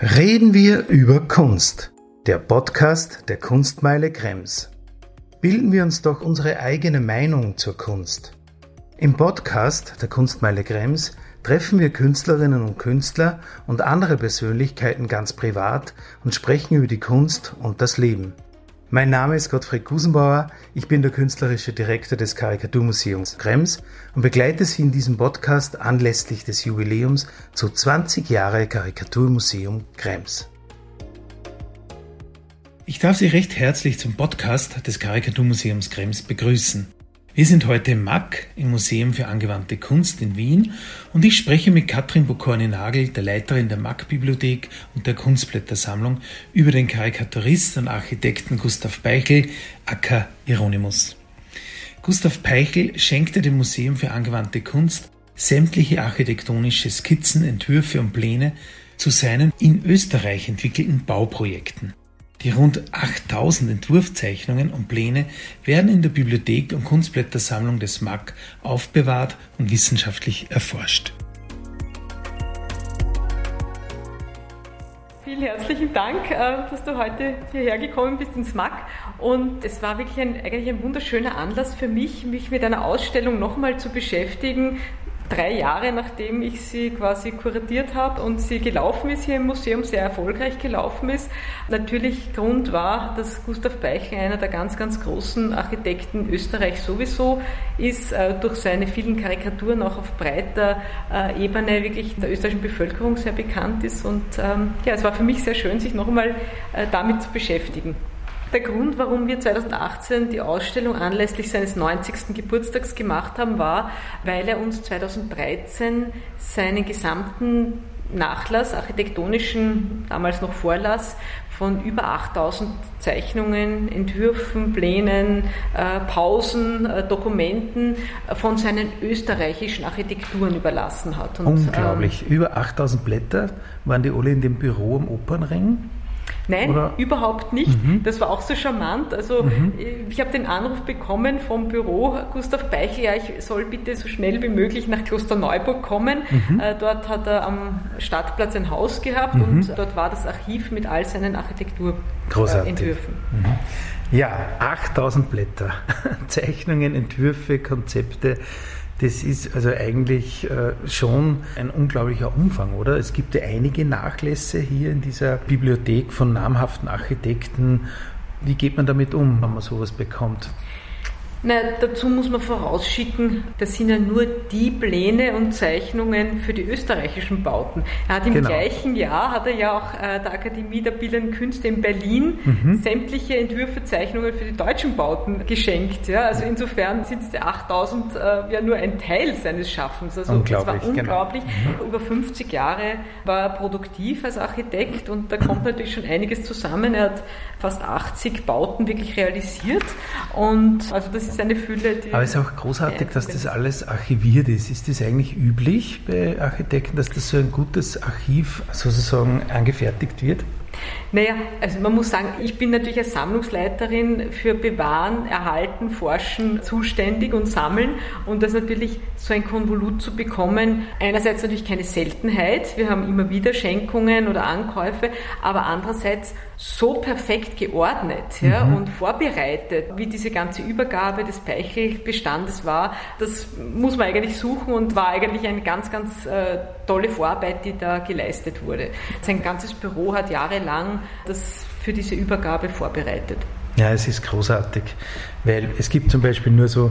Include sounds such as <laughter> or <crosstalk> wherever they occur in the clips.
Reden wir über Kunst, der Podcast der Kunstmeile Krems. Bilden wir uns doch unsere eigene Meinung zur Kunst. Im Podcast der Kunstmeile Krems treffen wir Künstlerinnen und Künstler und andere Persönlichkeiten ganz privat und sprechen über die Kunst und das Leben. Mein Name ist Gottfried Gusenbauer, ich bin der künstlerische Direktor des Karikaturmuseums Krems und begleite Sie in diesem Podcast anlässlich des Jubiläums zu 20 Jahre Karikaturmuseum Krems. Ich darf Sie recht herzlich zum Podcast des Karikaturmuseums Krems begrüßen. Wir sind heute im MAC, im Museum für angewandte Kunst in Wien, und ich spreche mit Katrin Bokorni-Nagel, der Leiterin der MAC-Bibliothek und der Kunstblättersammlung, über den Karikaturist und Architekten Gustav Peichel, aka Hieronymus. Gustav Peichel schenkte dem Museum für angewandte Kunst sämtliche architektonische Skizzen, Entwürfe und Pläne zu seinen in Österreich entwickelten Bauprojekten. Die rund 8000 Entwurfzeichnungen und Pläne werden in der Bibliothek und Kunstblättersammlung des MAC aufbewahrt und wissenschaftlich erforscht. Vielen herzlichen Dank, äh, dass du heute hierher gekommen bist ins MAC. Und es war wirklich ein, eigentlich ein wunderschöner Anlass für mich, mich mit einer Ausstellung nochmal zu beschäftigen, drei Jahre nachdem ich sie quasi kuratiert habe und sie gelaufen ist hier im Museum, sehr erfolgreich gelaufen ist. Natürlich Grund war, dass Gustav Beichel einer der ganz, ganz großen Architekten Österreich sowieso ist, äh, durch seine vielen Karikaturen auch auf breiter äh, Ebene wirklich in der österreichischen Bevölkerung sehr bekannt ist. Und ähm, ja, es war für mich sehr schön, sich noch einmal äh, damit zu beschäftigen. Der Grund, warum wir 2018 die Ausstellung anlässlich seines 90. Geburtstags gemacht haben, war, weil er uns 2013 seinen gesamten Nachlass, architektonischen, damals noch Vorlass, von über 8000 Zeichnungen, Entwürfen, Plänen, äh, Pausen, äh, Dokumenten äh, von seinen österreichischen Architekturen überlassen hat. Und, Unglaublich. Ähm, über 8000 Blätter waren die alle in dem Büro am Opernring? Nein, Oder? überhaupt nicht. Mhm. Das war auch so charmant. Also mhm. ich habe den Anruf bekommen vom Büro, Gustav Beichel, ja, ich soll bitte so schnell wie möglich nach Klosterneuburg kommen. Mhm. Äh, dort hat er am Stadtplatz ein Haus gehabt mhm. und dort war das Archiv mit all seinen Architekturentwürfen. Äh, ja, 8000 Blätter, <laughs> Zeichnungen, Entwürfe, Konzepte. Das ist also eigentlich äh, schon ein unglaublicher Umfang, oder? Es gibt ja einige Nachlässe hier in dieser Bibliothek von namhaften Architekten. Wie geht man damit um, wenn man sowas bekommt? Na, dazu muss man vorausschicken, das sind ja nur die Pläne und Zeichnungen für die österreichischen Bauten. Er hat im genau. gleichen Jahr, hat er ja auch äh, der Akademie der Bildenden Künste in Berlin mhm. sämtliche Entwürfe, Zeichnungen für die deutschen Bauten geschenkt. Ja? Also insofern sind diese 8000 äh, ja nur ein Teil seines Schaffens. Also das war unglaublich. Genau. Mhm. Über 50 Jahre war er produktiv als Architekt und da kommt natürlich schon einiges zusammen. Er hat fast 80 Bauten wirklich realisiert und also das ist eine Fülle. Aber es ist auch großartig, dass das alles archiviert ist. Ist das eigentlich üblich bei Architekten, dass das so ein gutes Archiv sozusagen angefertigt wird? Naja, also man muss sagen, ich bin natürlich als Sammlungsleiterin für Bewahren, Erhalten, Forschen zuständig und Sammeln. Und das natürlich so ein Konvolut zu bekommen, einerseits natürlich keine Seltenheit, wir haben immer wieder Schenkungen oder Ankäufe, aber andererseits so perfekt geordnet ja, mhm. und vorbereitet, wie diese ganze Übergabe des Peichelbestandes war, das muss man eigentlich suchen und war eigentlich eine ganz, ganz äh, tolle Vorarbeit, die da geleistet wurde. Sein ganzes Büro hat jahrelang das für diese Übergabe vorbereitet. Ja, es ist großartig, weil es gibt zum Beispiel nur so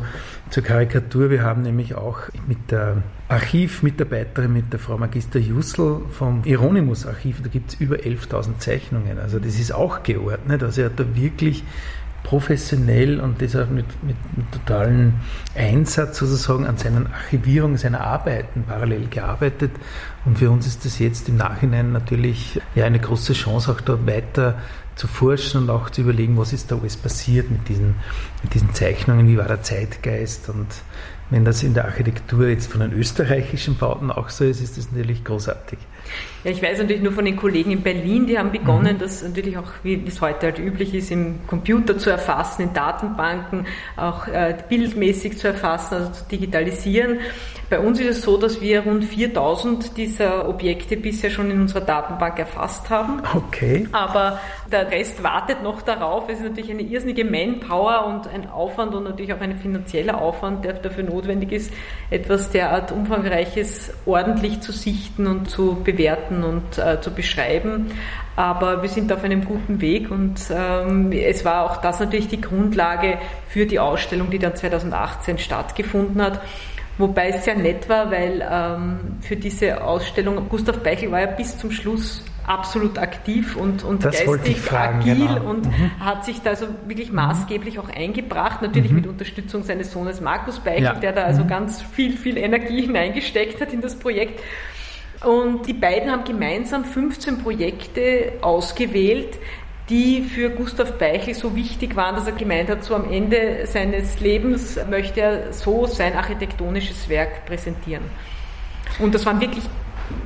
zur Karikatur, wir haben nämlich auch mit der Archivmitarbeiterin, mit der Frau Magister Jussel vom Hieronymus Archiv, da gibt es über 11.000 Zeichnungen, also das ist auch geordnet, also er hat da wirklich professionell und auch mit, mit, mit totalen Einsatz sozusagen an seinen Archivierungen seiner Arbeiten parallel gearbeitet. Und für uns ist das jetzt im Nachhinein natürlich ja eine große Chance, auch da weiter zu forschen und auch zu überlegen, was ist da alles passiert mit diesen, mit diesen Zeichnungen, wie war der Zeitgeist und wenn das in der Architektur jetzt von den österreichischen Bauten auch so ist, ist das natürlich großartig. Ja, ich weiß natürlich nur von den Kollegen in Berlin, die haben begonnen, mhm. das natürlich auch, wie es heute halt üblich ist, im Computer zu erfassen, in Datenbanken, auch äh, bildmäßig zu erfassen, also zu digitalisieren. Bei uns ist es so, dass wir rund 4000 dieser Objekte bisher schon in unserer Datenbank erfasst haben. Okay. Aber der Rest wartet noch darauf. Es ist natürlich eine irrsinnige Manpower und ein Aufwand und natürlich auch ein finanzieller Aufwand, der dafür notwendig ist, etwas derart Umfangreiches ordentlich zu sichten und zu bewerten und äh, zu beschreiben. Aber wir sind auf einem guten Weg und ähm, es war auch das natürlich die Grundlage für die Ausstellung, die dann 2018 stattgefunden hat. Wobei es sehr nett war, weil ähm, für diese Ausstellung, Gustav Beichel war ja bis zum Schluss absolut aktiv und, und geistig fragen, agil genau. und mhm. hat sich da also wirklich maßgeblich auch eingebracht, natürlich mhm. mit Unterstützung seines Sohnes Markus Beichel, ja. der da also mhm. ganz viel, viel Energie <laughs> hineingesteckt hat in das Projekt. Und die beiden haben gemeinsam 15 Projekte ausgewählt, die für Gustav Beichel so wichtig waren, dass er gemeint hat, so am Ende seines Lebens möchte er so sein architektonisches Werk präsentieren. Und das waren wirklich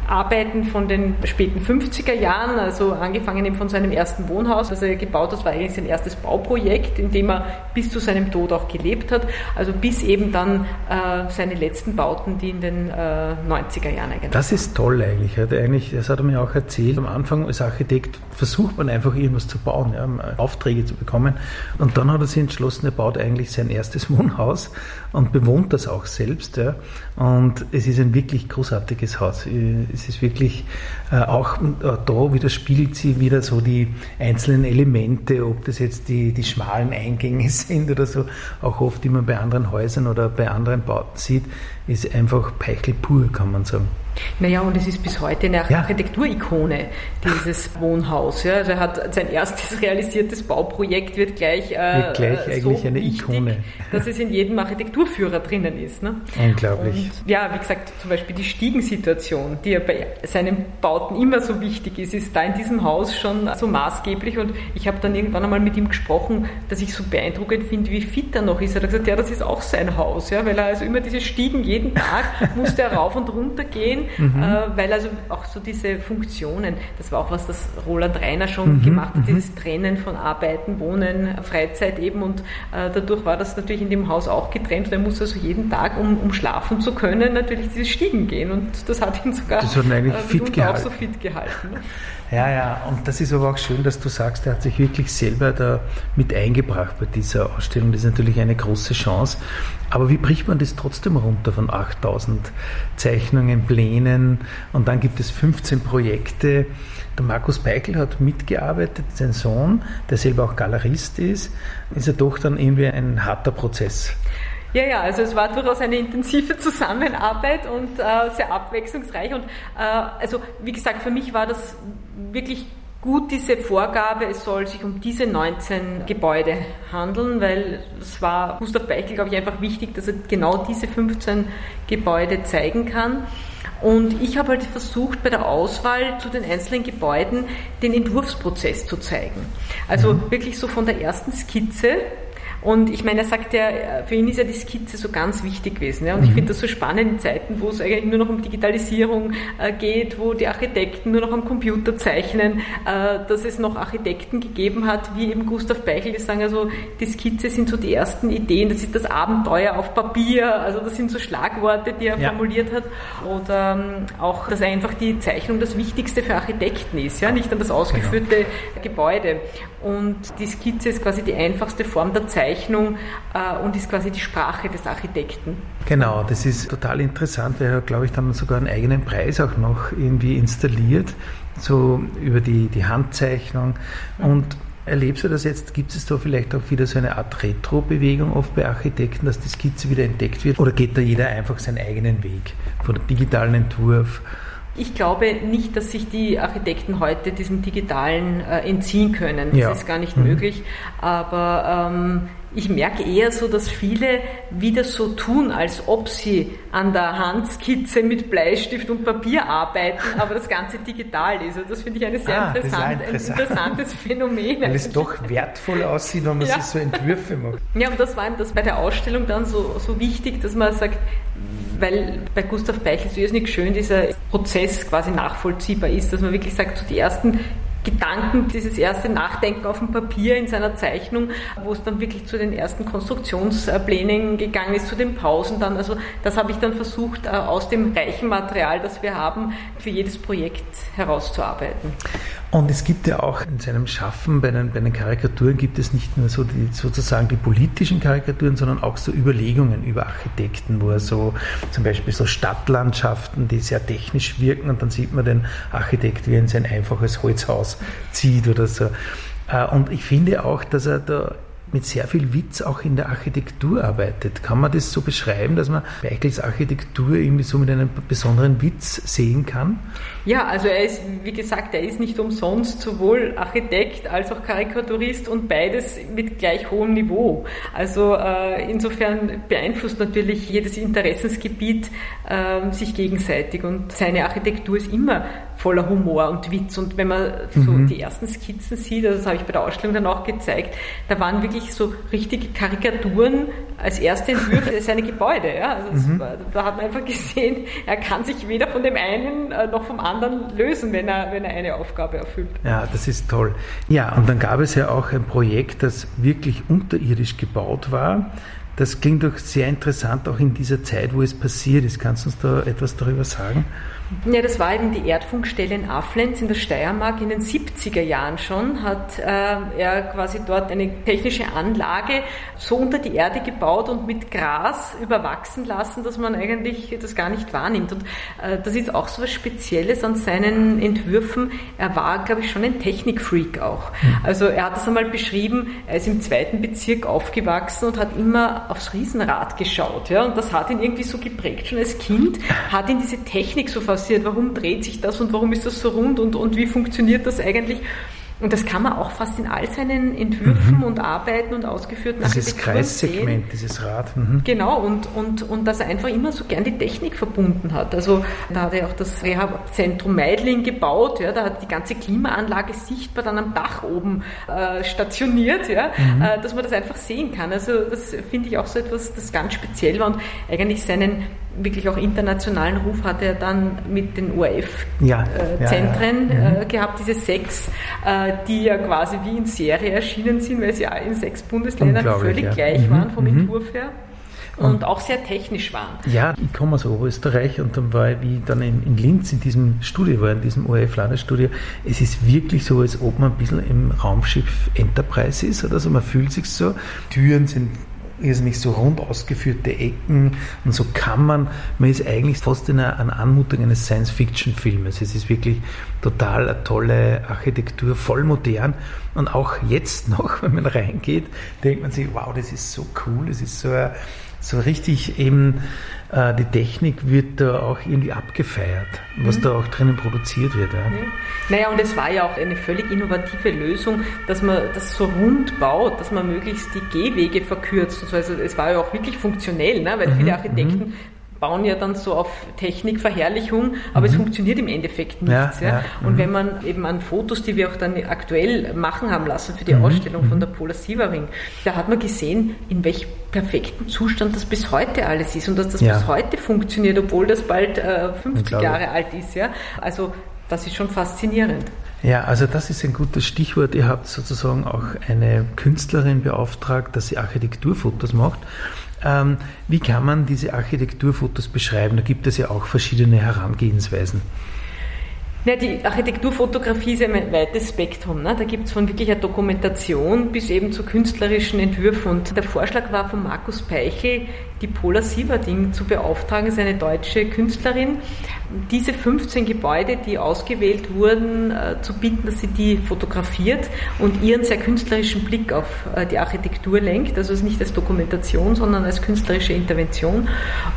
Arbeiten von den späten 50er Jahren, also angefangen eben von seinem ersten Wohnhaus, das er gebaut hat, war eigentlich sein erstes Bauprojekt, in dem er bis zu seinem Tod auch gelebt hat, also bis eben dann äh, seine letzten Bauten, die in den äh, 90er Jahren eigentlich. Das ist toll eigentlich. eigentlich. Das hat er mir auch erzählt. Am Anfang als Architekt versucht man einfach irgendwas zu bauen, ja, Aufträge zu bekommen. Und dann hat er sich entschlossen, er baut eigentlich sein erstes <laughs> Wohnhaus und bewohnt das auch selbst. Ja. Und es ist ein wirklich großartiges Haus. Es ist wirklich äh, auch äh, da widerspiegelt sie wieder so die einzelnen Elemente, ob das jetzt die, die schmalen Eingänge <laughs> sind oder so, auch oft, die man bei anderen Häusern oder bei anderen Bauten sieht, ist einfach Peichel pur, kann man sagen. Naja, und es ist bis heute eine ja. Architekturikone, dieses <laughs> Wohnhaus. Ja. Also er hat sein erstes realisiertes Bauprojekt wird gleich, äh, wird gleich eigentlich eine wichtig, Ikone. Dass es in jedem Architekturführer drinnen ist. Ne? Unglaublich. Und ja, wie gesagt, zum Beispiel die Stiegensituation, die ja bei seinen Bauten immer so wichtig ist, ist da in diesem Haus schon so maßgeblich. Und ich habe dann irgendwann einmal mit ihm gesprochen, dass ich so beeindruckend finde, wie fit er noch ist. Er hat gesagt, ja, das ist auch sein Haus, ja, weil er also immer diese Stiegen jeden Tag <laughs> musste er rauf und runter gehen, mhm. äh, weil also auch so diese Funktionen, das war auch was, das Roland Reiner schon mhm. gemacht hat, mhm. dieses Trennen von Arbeiten, Wohnen, Freizeit eben und äh, dadurch war das natürlich in dem Haus auch getrennt und er musste also jeden Tag, um, um schlafen zu können, natürlich diese Stiegen gehen und das hat ihn sogar das hat ihn eigentlich äh, fit gehalten. auch so fit gehalten. Ja, ja, und das ist aber auch schön, dass du sagst, er hat sich wirklich selber da mit eingebracht bei dieser Ausstellung. Das ist natürlich eine große Chance. Aber wie bricht man das trotzdem runter von 8000 Zeichnungen, Plänen und dann gibt es 15 Projekte? Der Markus Beichel hat mitgearbeitet, sein Sohn, der selber auch Galerist ist, ist ja doch dann irgendwie ein harter Prozess. Ja, ja, also es war durchaus eine intensive <laughs> Zusammenarbeit und äh, sehr abwechslungsreich. Und äh, also wie gesagt, für mich war das wirklich gut diese Vorgabe, es soll sich um diese 19 Gebäude handeln, weil es war Gustav Beichel, glaube ich, einfach wichtig, dass er genau diese 15 Gebäude zeigen kann. Und ich habe halt versucht, bei der Auswahl zu den einzelnen Gebäuden den Entwurfsprozess zu zeigen. Also mhm. wirklich so von der ersten Skizze und ich meine, er sagt ja, für ihn ist ja die Skizze so ganz wichtig gewesen. Ja? Und mhm. ich finde das so spannend in Zeiten, wo es eigentlich nur noch um Digitalisierung äh, geht, wo die Architekten nur noch am Computer zeichnen, äh, dass es noch Architekten gegeben hat, wie eben Gustav Beichel, die sagen, also die Skizze sind so die ersten Ideen, das ist das Abenteuer auf Papier, also das sind so Schlagworte, die er ja. formuliert hat. Oder ähm, auch, dass einfach die Zeichnung das Wichtigste für Architekten ist, ja, nicht dann das ausgeführte genau. Gebäude. Und die Skizze ist quasi die einfachste Form der Zeichnung äh, und ist quasi die Sprache des Architekten. Genau, das ist total interessant, weil er, glaube ich, dann sogar einen eigenen Preis auch noch irgendwie installiert, so über die, die Handzeichnung. Und Erlebst du das jetzt? Gibt es da vielleicht auch wieder so eine Art Retro-Bewegung oft bei Architekten, dass die Skizze wieder entdeckt wird? Oder geht da jeder einfach seinen eigenen Weg von der digitalen Entwurf ich glaube nicht, dass sich die Architekten heute diesem Digitalen äh, entziehen können. Das ja. ist gar nicht mhm. möglich. Aber ähm, ich merke eher so, dass viele wieder so tun, als ob sie an der Handskizze mit Bleistift und Papier arbeiten, aber das Ganze digital ist. Und das finde ich eine sehr ah, interessant, interessant. ein interessantes Phänomen. Weil es doch wertvoll aussieht, wenn man ja. sich so Entwürfe macht. Ja, und das war ihm das bei der Ausstellung dann so, so wichtig, dass man sagt, weil bei Gustav Beichel so irrsinnig schön dieser Prozess quasi nachvollziehbar ist, dass man wirklich sagt, so die ersten Gedanken, dieses erste Nachdenken auf dem Papier in seiner Zeichnung, wo es dann wirklich zu den ersten Konstruktionsplänen gegangen ist, zu den Pausen dann. Also das habe ich dann versucht, äh, aus dem reichen Material, das wir haben, für jedes Projekt herauszuarbeiten. Und es gibt ja auch in seinem Schaffen bei den, bei den Karikaturen gibt es nicht nur so die, sozusagen die politischen Karikaturen, sondern auch so Überlegungen über Architekten, wo er so zum Beispiel so Stadtlandschaften, die sehr technisch wirken und dann sieht man den Architekt, wie er in sein einfaches Holzhaus zieht oder so. Äh, und ich finde auch, dass er da mit sehr viel Witz auch in der Architektur arbeitet. Kann man das so beschreiben, dass man Beichels Architektur irgendwie so mit einem besonderen Witz sehen kann? Ja, also er ist, wie gesagt, er ist nicht umsonst sowohl Architekt als auch Karikaturist und beides mit gleich hohem Niveau. Also äh, insofern beeinflusst natürlich jedes Interessensgebiet äh, sich gegenseitig und seine Architektur ist immer voller Humor und Witz. Und wenn man so mhm. die ersten Skizzen sieht, also das habe ich bei der Ausstellung dann auch gezeigt, da waren wirklich so richtige Karikaturen als erste Entwürfe <laughs> seine Gebäude. Ja? Also mhm. war, da hat man einfach gesehen, er kann sich weder von dem einen äh, noch vom anderen lösen, wenn er, wenn er eine Aufgabe erfüllt. Ja, das ist toll. Ja, und dann gab es ja auch ein Projekt, das wirklich unterirdisch gebaut war. Das klingt doch sehr interessant, auch in dieser Zeit, wo es passiert ist. Kannst du uns da etwas darüber sagen? Ja, das war eben die Erdfunkstelle in Aflenz in der Steiermark in den 70er Jahren schon, hat äh, er quasi dort eine technische Anlage so unter die Erde gebaut und mit Gras überwachsen lassen, dass man eigentlich das gar nicht wahrnimmt. Und äh, das ist auch so was Spezielles an seinen Entwürfen. Er war, glaube ich, schon ein Technikfreak auch. Mhm. Also er hat das einmal beschrieben, er ist im zweiten Bezirk aufgewachsen und hat immer aufs Riesenrad geschaut. Ja? Und das hat ihn irgendwie so geprägt schon als Kind, hat ihn diese Technik so fasziniert passiert, warum dreht sich das und warum ist das so rund und, und wie funktioniert das eigentlich. Und das kann man auch fast in all seinen Entwürfen mhm. und Arbeiten und ausgeführten Dieses Kreissegment, sehen. dieses Rad. Mhm. Genau, und, und, und dass er einfach immer so gern die Technik verbunden hat. Also da hat er auch das Reha-Zentrum Meidling gebaut, ja, da hat die ganze Klimaanlage sichtbar dann am Dach oben äh, stationiert, ja, mhm. äh, dass man das einfach sehen kann. Also das finde ich auch so etwas, das ganz speziell war und eigentlich seinen wirklich auch internationalen Ruf hat er dann mit den ORF-Zentren ja, äh, ja, ja. äh, gehabt, diese sechs, äh, die ja quasi wie in Serie erschienen sind, weil sie in sechs Bundesländern völlig gleich mhm, waren vom mhm. Entwurf her. Und, und, auch sehr technisch waren. Ja, ich komme aus Oberösterreich und dann war ich, wie ich dann in, in Linz in diesem Studio war, in diesem ORF-Landesstudio, es ist wirklich so, als ob man ein bisschen im Raumschiff Enterprise ist oder so, man fühlt sich so. Türen sind irrsinnig so rund ausgeführte Ecken und so Kammern. Man ist eigentlich fast in einer, einer Anmutung eines Science-Fiction-Filmes. Es ist wirklich total eine tolle Architektur, voll modern. Und auch jetzt noch, <laughs> wenn man reingeht, denkt man sich, wow, das ist so cool, das ist so, so richtig eben äh, die Technik wird da auch irgendwie abgefeiert, was mhm. da auch drinnen produziert wird. Ja. ja. Naja, und es war ja auch eine völlig innovative Lösung, dass man das so rund baut, dass man möglichst die Gehwege verkürzt. Und so. Also es war ja auch wirklich funktionell, ne? weil mhm. viele Architekten mhm bauen ja dann so auf Technikverherrlichung, aber mhm. es funktioniert im Endeffekt nichts. Ja, ja. Und mhm. wenn man eben an Fotos, die wir auch dann aktuell machen haben lassen für die mhm. Ausstellung von mhm. der Polar Sievering, da hat man gesehen, in welchem perfekten Zustand das bis heute alles ist und dass das ja. bis heute funktioniert, obwohl das bald äh, 50 Jahre alt ist. Ja? Also das ist schon faszinierend. Ja, also das ist ein gutes Stichwort. Ihr habt sozusagen auch eine Künstlerin beauftragt, dass sie Architekturfotos macht. Ähm, wie kann man diese Architekturfotos beschreiben? Da gibt es ja auch verschiedene Herangehensweisen. Ja, die Architekturfotografie ist ein weites Spektrum. Ne? Da gibt es von wirklicher Dokumentation bis eben zu künstlerischen Entwürfen. Und der Vorschlag war von Markus Peichel, die Paula Sieverding zu beauftragen, ist eine deutsche Künstlerin, diese 15 Gebäude, die ausgewählt wurden, äh, zu bitten, dass sie die fotografiert und ihren sehr künstlerischen Blick auf äh, die Architektur lenkt. Also es nicht als Dokumentation, sondern als künstlerische Intervention.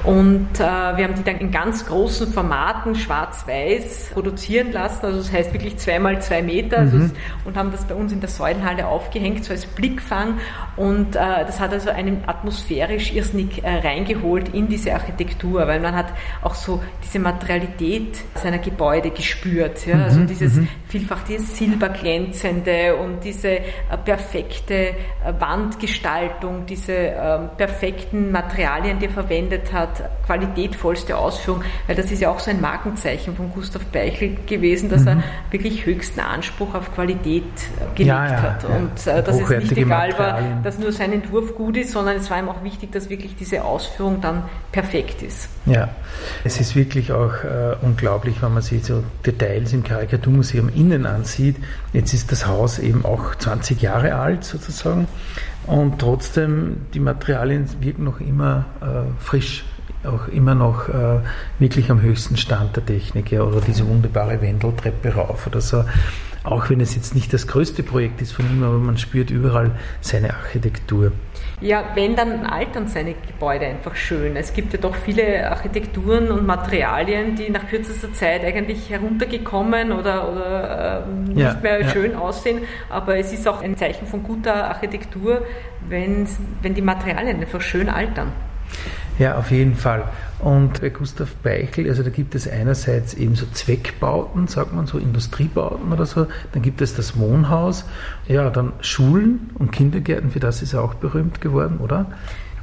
Und äh, wir haben die dann in ganz großen Formaten, schwarz-weiß, produzieren lassen. Also das heißt wirklich zwei mal zwei Meter. Also mhm. und haben das bei uns in der Säulenhalle aufgehängt, so als Blickfang. Und das hat also einen atmosphärisch irrsinnig reingeholt in diese Architektur, weil man hat auch so diese Materialität seiner Gebäude gespürt. Ja? Also mhm, dieses mhm. vielfach dieses silberglänzende und diese äh, perfekte äh, Wandgestaltung, diese ähm, perfekten Materialien, die er verwendet hat, qualitätvollste Ausführung, weil das ist ja auch so ein Markenzeichen von Gustav Beichel gewesen, dass mhm. er wirklich höchsten Anspruch auf Qualität äh, gelegt ja, ja, hat. Ja. Und äh, dass es nicht egal war, dass nur sein Entwurf gut ist, sondern es war ihm auch wichtig, dass wirklich diese Ausführung dann perfekt ist. Ja, es ist wirklich auch äh, unglaublich, wenn man sich so Details im Karikaturmuseum innen ansieht. Jetzt ist das Haus eben auch 20 Jahre alt sozusagen und trotzdem die Materialien wirken noch immer äh, frisch auch immer noch äh, wirklich am höchsten Stand der Technik ja, oder diese wunderbare Wendeltreppe rauf oder so. Auch wenn es jetzt nicht das größte Projekt ist von ihm, aber man spürt überall seine Architektur. Ja, wenn dann altern seine Gebäude einfach schön. Es gibt ja doch viele Architekturen und Materialien, die nach kürzester Zeit eigentlich heruntergekommen oder, oder äh, nicht ja, mehr ja. schön aussehen. Aber es ist auch ein Zeichen von guter Architektur, wenn, wenn die Materialien einfach schön altern. Ja, auf jeden Fall. Und bei Gustav Beichel, also da gibt es einerseits eben so Zweckbauten, sagt man so, Industriebauten oder so, dann gibt es das Wohnhaus, ja, dann Schulen und Kindergärten, für das ist er auch berühmt geworden, oder?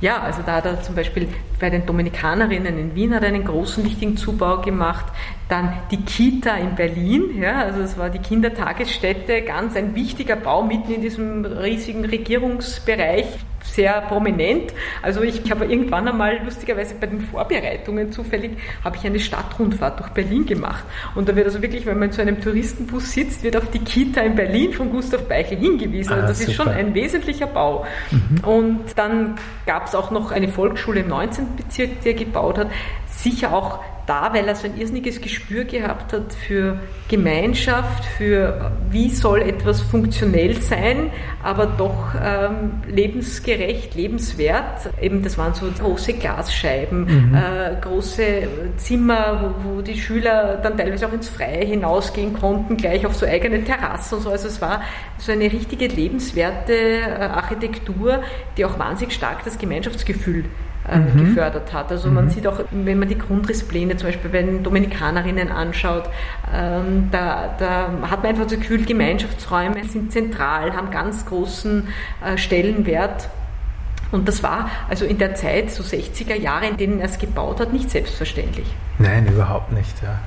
Ja, also da hat er zum Beispiel bei den Dominikanerinnen in Wien hat einen großen, wichtigen Zubau gemacht. Dann die Kita in Berlin, ja, also es war die Kindertagesstätte, ganz ein wichtiger Bau mitten in diesem riesigen Regierungsbereich sehr prominent. Also ich habe irgendwann einmal lustigerweise bei den Vorbereitungen zufällig habe ich eine Stadtrundfahrt durch Berlin gemacht und da wird also wirklich, wenn man in so einem Touristenbus sitzt, wird auf die Kita in Berlin von Gustav Beichel hingewiesen. Also ah, das super. ist schon ein wesentlicher Bau. Mhm. Und dann gab es auch noch eine Volksschule im 19. Bezirk, die er gebaut hat. Sicher auch da, weil er so ein irrsinniges Gespür gehabt hat für Gemeinschaft, für wie soll etwas funktionell sein, aber doch ähm, lebensgerecht, lebenswert. Eben das waren so große Glasscheiben, mhm. äh, große Zimmer, wo, wo, die Schüler dann teilweise auch ins Freie hinausgehen konnten, gleich auf so eigene Terrassen und so. Also es war so eine richtige lebenswerte äh, Architektur, die auch wahnsinnig stark das Gemeinschaftsgefühl äh, mhm. gefördert hat. Also mhm. man sieht auch, wenn man die Grundrisspläne zum Beispiel bei den Dominikanerinnen anschaut, ähm, da, da, hat man einfach das Gefühl, Gemeinschaftsräume sind zentral, haben ganz großen äh, Stellenwert. Und das war also in der Zeit, so 60er Jahre, in denen er es gebaut hat, nicht selbstverständlich. Nein, überhaupt nicht, ja.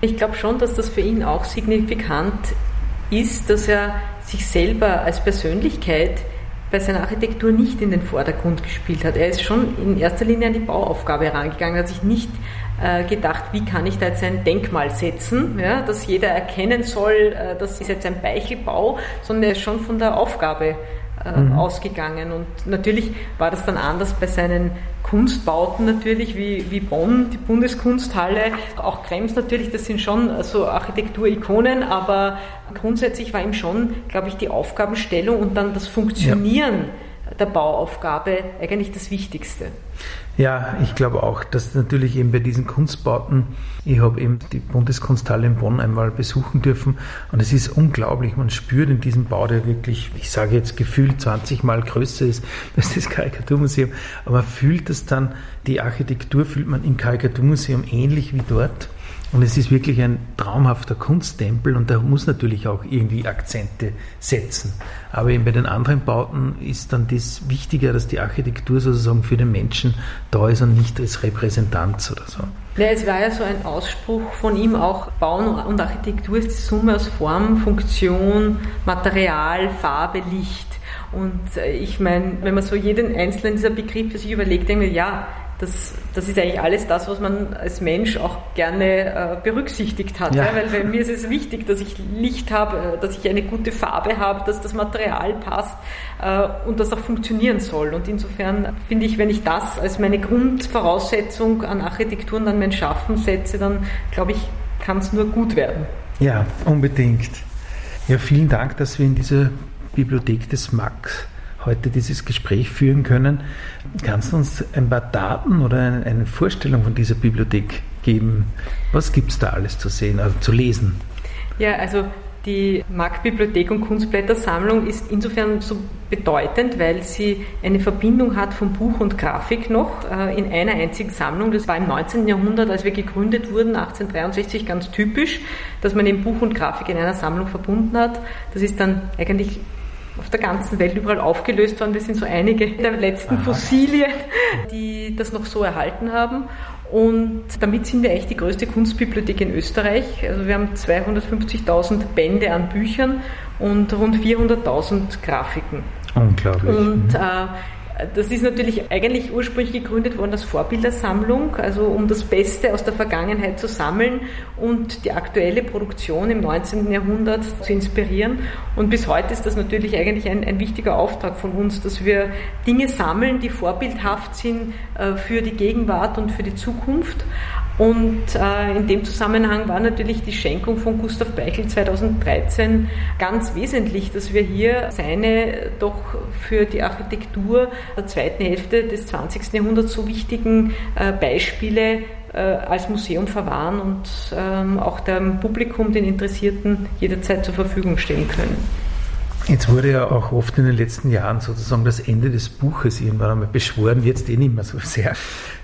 Ich glaube schon, dass das für ihn auch signifikant ist, dass er sich selber als Persönlichkeit bei seiner Architektur nicht in den Vordergrund gespielt hat. Er ist schon in erster Linie an die Bauaufgabe herangegangen, hat sich nicht äh, gedacht, wie kann ich da jetzt ein Denkmal setzen, ja, dass jeder erkennen soll, äh, das ist jetzt ein Beichelbau, sondern er ist schon von der Aufgabe äh, mhm. ausgegangen. Und natürlich war das dann anders bei seinen Kunstbauten natürlich, wie, wie Bonn, die Bundeskunsthalle, auch Krems natürlich, das sind schon so Architekturikonen, aber grundsätzlich war ihm schon, glaube ich, die Aufgabenstellung und dann das Funktionieren ja. Der Bauaufgabe eigentlich das Wichtigste. Ja, ich glaube auch, dass natürlich eben bei diesen Kunstbauten, ich habe eben die Bundeskunsthalle in Bonn einmal besuchen dürfen und es ist unglaublich, man spürt in diesem Bau, der wirklich, ich sage jetzt gefühlt 20 Mal größer ist als das Karikaturmuseum, aber fühlt das dann, die Architektur fühlt man im Karikaturmuseum ähnlich wie dort. Und es ist wirklich ein traumhafter Kunsttempel und der muss natürlich auch irgendwie Akzente setzen. Aber eben bei den anderen Bauten ist dann das wichtiger, dass die Architektur sozusagen für den Menschen da ist und nicht als Repräsentanz oder so. Ja, es war ja so ein Ausspruch von ihm auch, Bauen und Architektur ist die Summe aus Form, Funktion, Material, Farbe, Licht. Und äh, ich meine, wenn man so jeden einzelnen dieser Begriffe sich überlegt, denkt man, ja, das, das ist eigentlich alles das, was man als Mensch auch gerne äh, berücksichtigt hat. Ja. Ja, weil bei mir ist es wichtig, dass ich Licht habe, äh, dass ich eine gute Farbe habe, dass das Material passt äh, und das auch funktionieren soll. Und insofern finde ich, wenn ich das als meine Grundvoraussetzung an Architektur und an mein Schaffen setze, dann glaube ich, kann es nur gut werden. Ja, unbedingt. Ja, vielen Dank, dass wir in dieser Bibliothek des Max heute dieses Gespräch führen können. Kannst du uns ein paar Daten oder eine Vorstellung von dieser Bibliothek geben? Was gibt es da alles zu sehen, also zu lesen? Ja, also Die Marktbibliothek und Kunstblättersammlung ist insofern so bedeutend, weil sie eine Verbindung hat von Buch und Grafik noch äh, in einer einzigen Sammlung. Das war im 19. Jahrhundert, als wir gegründet wurden, 1863 ganz typisch, dass man eben Buch und Grafik in einer Sammlung verbunden hat. Das ist dann eigentlich auf der ganzen Welt überall aufgelöst worden. Wir sind so einige der letzten Aha. Fossilien, die das noch so erhalten haben. Und damit sind wir echt die größte Kunstbibliothek in Österreich. Also wir haben 250.000 Bände an Büchern und rund 400.000 Grafiken. Unglaublich. Und mhm. äh, das ist natürlich eigentlich ursprünglich gegründet worden als Vorbildersammlung, also um das Beste aus der Vergangenheit zu sammeln und die aktuelle Produktion im 19. Jahrhundert zu inspirieren. Und bis heute ist das natürlich eigentlich ein, ein wichtiger Auftrag von uns, dass wir Dinge sammeln, die vorbildhaft sind äh, für die Gegenwart und für die Zukunft, und äh, in dem Zusammenhang war natürlich die Schenkung von Gustav Beichel 2013 ganz wesentlich, dass wir hier seine doch für die Architektur der zweiten Hälfte des 20. Jahrhunderts so wichtigen äh, Beispiele äh, als Museum verwahren und ähm, auch dem Publikum, den Interessierten, jederzeit zur Verfügung stellen können. Jetzt wurde ja auch oft in den letzten Jahren sozusagen das Ende des Buches irgendwann einmal beschworen, jetzt eh nicht mehr so sehr.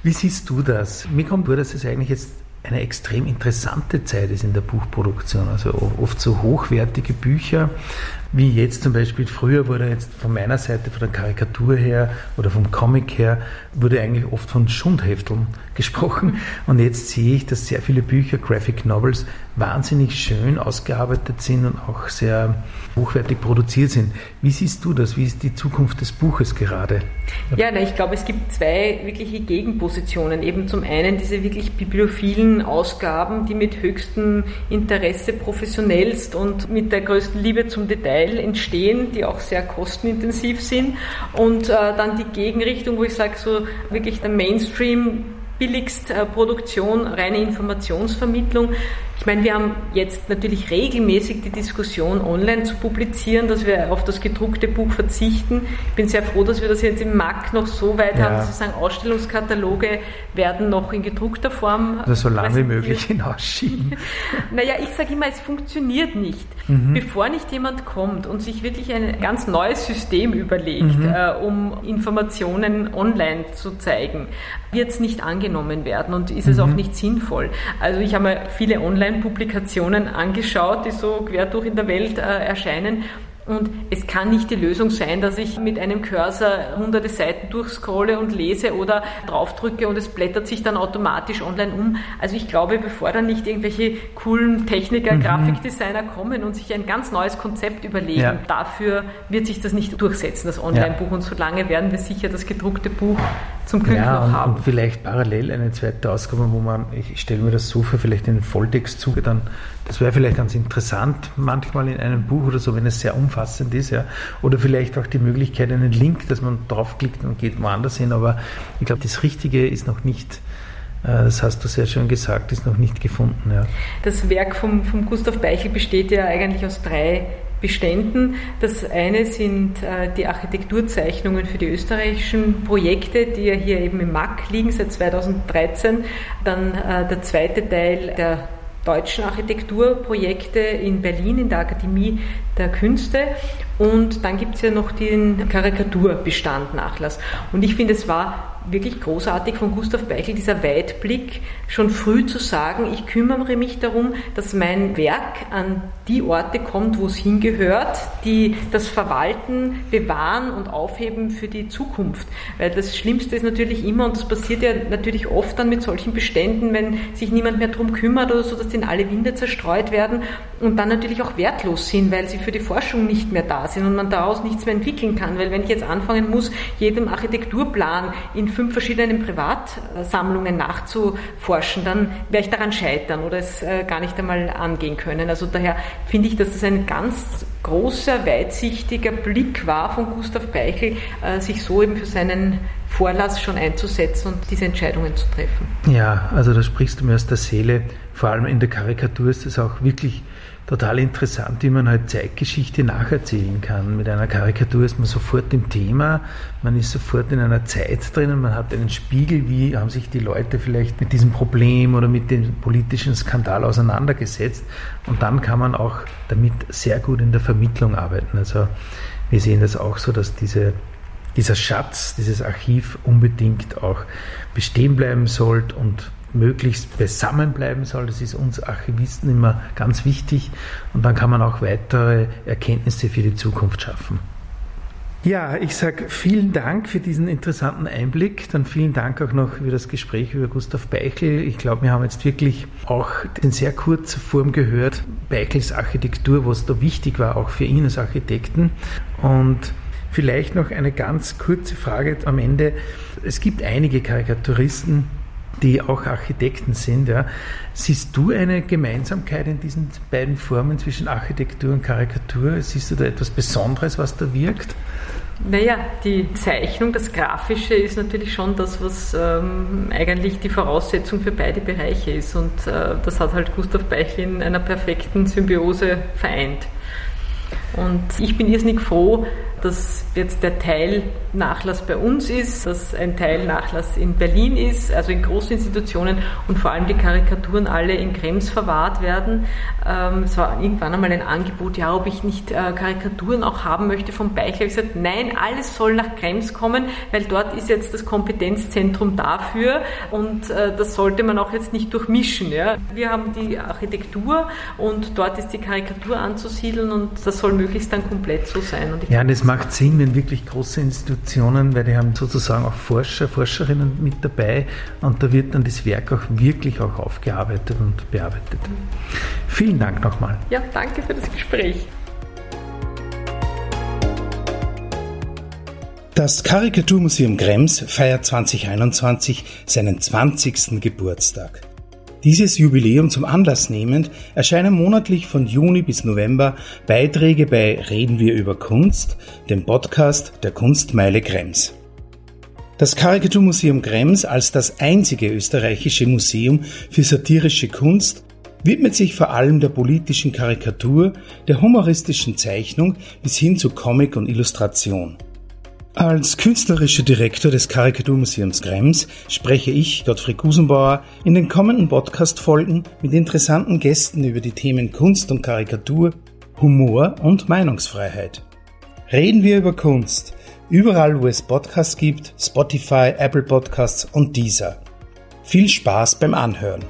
Wie siehst du das? Mir kommt vor, dass es eigentlich jetzt eine extrem interessante Zeit ist in der Buchproduktion. Also oft so hochwertige Bücher, wie jetzt zum Beispiel, früher wurde jetzt von meiner Seite, von der Karikatur her oder vom Comic her, wurde eigentlich oft von Schundhefteln <laughs> gesprochen. Und jetzt sehe ich, dass sehr viele Bücher, Graphic Novels, wahnsinnig schön ausgearbeitet sind und auch sehr hochwertig produziert sind. Wie siehst du das? Wie ist die Zukunft des Buches gerade? Ja, na, ich glaube, es gibt zwei wirkliche Gegenpositionen. Eben zum einen diese wirklich bibliophilen Ausgaben, die mit höchstem Interesse professionellst und mit der größten Liebe zum Detail entstehen, die auch sehr kostenintensiv sind. Und äh, dann die Gegenrichtung, wo ich sage, so wirklich der Mainstream billigst äh, Produktion, reine Informationsvermittlung. Ich meine, wir haben jetzt natürlich regelmäßig die Diskussion, online zu publizieren, dass wir auf das gedruckte Buch verzichten. Ich bin sehr froh, dass wir das jetzt im MAC noch so weit ja. haben, dass wir sagen, Ausstellungskataloge werden noch in gedruckter Form. Also so lange wie möglich <laughs> hinausschieben. <laughs> naja, ich sage immer, es funktioniert nicht. Mhm. Bevor nicht jemand kommt und sich wirklich ein ganz neues System überlegt, mhm. äh, um Informationen online zu zeigen, wird es nicht angenommen werden und ist es mhm. auch nicht sinnvoll. Also ich habe mir viele Online-Publikationen angeschaut, die so quer durch in der Welt äh, erscheinen und es kann nicht die Lösung sein, dass ich mit einem Cursor hunderte Seiten durchscrolle und lese oder draufdrücke und es blättert sich dann automatisch online um. Also ich glaube, bevor dann nicht irgendwelche coolen Techniker, mhm. Grafikdesigner kommen und sich ein ganz neues Konzept überlegen, ja. dafür wird sich das nicht durchsetzen, das Online-Buch. Ja. Und solange werden wir sicher das gedruckte Buch zum Glück ja, noch und, haben. Und vielleicht parallel eine zweite Ausgabe, wo man, ich stelle mir das so für vielleicht in den Volltext zu, dann, das wäre vielleicht ganz interessant, manchmal in einem Buch oder so, wenn es sehr umfassend ist, ja. Oder vielleicht auch die Möglichkeit, einen Link, dass man draufklickt und geht woanders hin. Aber ich glaube, das Richtige ist noch nicht äh, das hast du sehr schön gesagt, ist noch nicht gefunden. Ja. Das Werk von Gustav Beichel besteht ja eigentlich aus drei Beständen. Das eine sind äh, die Architekturzeichnungen für die österreichischen Projekte, die ja hier eben im MAC liegen seit 2013. Dann äh, der zweite Teil der deutschen Architekturprojekte in Berlin in der Akademie der Künste. Und dann gibt es ja noch den Karikaturbestand Nachlass. Und ich finde, es war wirklich großartig von Gustav Beichel, dieser Weitblick, schon früh zu sagen, ich kümmere mich darum, dass mein Werk an die Orte kommt, wo es hingehört, die das Verwalten, Bewahren und Aufheben für die Zukunft. Weil das Schlimmste ist natürlich immer, und das passiert ja natürlich oft dann mit solchen Beständen, wenn sich niemand mehr darum kümmert oder so, dass die in alle Winde zerstreut werden und dann natürlich auch wertlos sind, weil sie für die Forschung nicht mehr da sind und man daraus nichts mehr entwickeln kann. Weil wenn ich jetzt anfangen muss, jedem Architekturplan in fünf verschiedenen Privatsammlungen nachzuforschen, dann werde ich daran scheitern oder es äh, gar nicht einmal angehen können. Also daher finde ich, dass das ein ganz großer, weitsichtiger Blick war von Gustav Beichel, äh, sich so eben für seinen Vorlass schon einzusetzen und diese Entscheidungen zu treffen. Ja, also da sprichst du mir aus der Seele. Vor allem in der Karikatur ist es auch wirklich total interessant, wie man halt Zeitgeschichte nacherzählen kann. Mit einer Karikatur ist man sofort im Thema, man ist sofort in einer Zeit drinnen, man hat einen Spiegel, wie haben sich die Leute vielleicht mit diesem Problem oder mit dem politischen Skandal auseinandergesetzt. Und dann kann man auch damit sehr gut in der Vermittlung arbeiten. Also wir sehen das auch so, dass diese dieser Schatz, dieses Archiv unbedingt auch bestehen bleiben sollte und möglichst beisammen bleiben soll. Das ist uns Archivisten immer ganz wichtig und dann kann man auch weitere Erkenntnisse für die Zukunft schaffen. Ja, ich sage vielen Dank für diesen interessanten Einblick. Dann vielen Dank auch noch für das Gespräch über Gustav Beichel. Ich glaube, wir haben jetzt wirklich auch in sehr kurzer Form gehört, Beichels Architektur, was da wichtig war, auch für ihn als Architekten. Und vielleicht noch eine ganz kurze Frage am Ende. Es gibt einige Karikaturisten, die auch Architekten sind. Ja. Siehst du eine Gemeinsamkeit in diesen beiden Formen zwischen Architektur und Karikatur? Siehst du da etwas Besonderes, was da wirkt? Naja, die Zeichnung, das Grafische ist natürlich schon das, was ähm, eigentlich die Voraussetzung für beide Bereiche ist. Und äh, das hat halt Gustav Beichel in einer perfekten Symbiose vereint. Und ich bin irrsinnig froh, dass jetzt der Teilnachlass bei uns ist, dass ein Teilnachlass in Berlin ist, also in Großinstitutionen und vor allem die Karikaturen alle in Krems verwahrt werden. Ähm, es war irgendwann einmal ein Angebot, ja, ob ich nicht äh, Karikaturen auch haben möchte vom Beichler. Ich habe gesagt, nein, alles soll nach Krems kommen, weil dort ist jetzt das Kompetenzzentrum dafür und äh, das sollte man auch jetzt nicht durchmischen. Ja. Wir haben die Architektur und dort ist die Karikatur anzusiedeln und das soll möglichst dann komplett so sein. ja, das macht Sinn, wenn wirklich große Institutionen, weil die haben sozusagen auch Forscher, Forscherinnen mit dabei und da wird dann das Werk auch wirklich auch aufgearbeitet und bearbeitet. Vielen Dank nochmal. Ja, danke für das Gespräch. Das Karikaturmuseum Krems feiert 2021 seinen 20. Geburtstag. Dieses Jubiläum zum Anlass nehmend erscheinen monatlich von Juni bis November Beiträge bei Reden wir über Kunst, dem Podcast der Kunstmeile Krems. Das Karikaturmuseum Krems als das einzige österreichische Museum für satirische Kunst widmet sich vor allem der politischen Karikatur, der humoristischen Zeichnung bis hin zu Comic und Illustration. Als künstlerischer Direktor des Karikaturmuseums Krems spreche ich, Gottfried Gusenbauer, in den kommenden Podcast-Folgen mit interessanten Gästen über die Themen Kunst und Karikatur, Humor und Meinungsfreiheit. Reden wir über Kunst, überall wo es Podcasts gibt, Spotify, Apple Podcasts und dieser. Viel Spaß beim Anhören.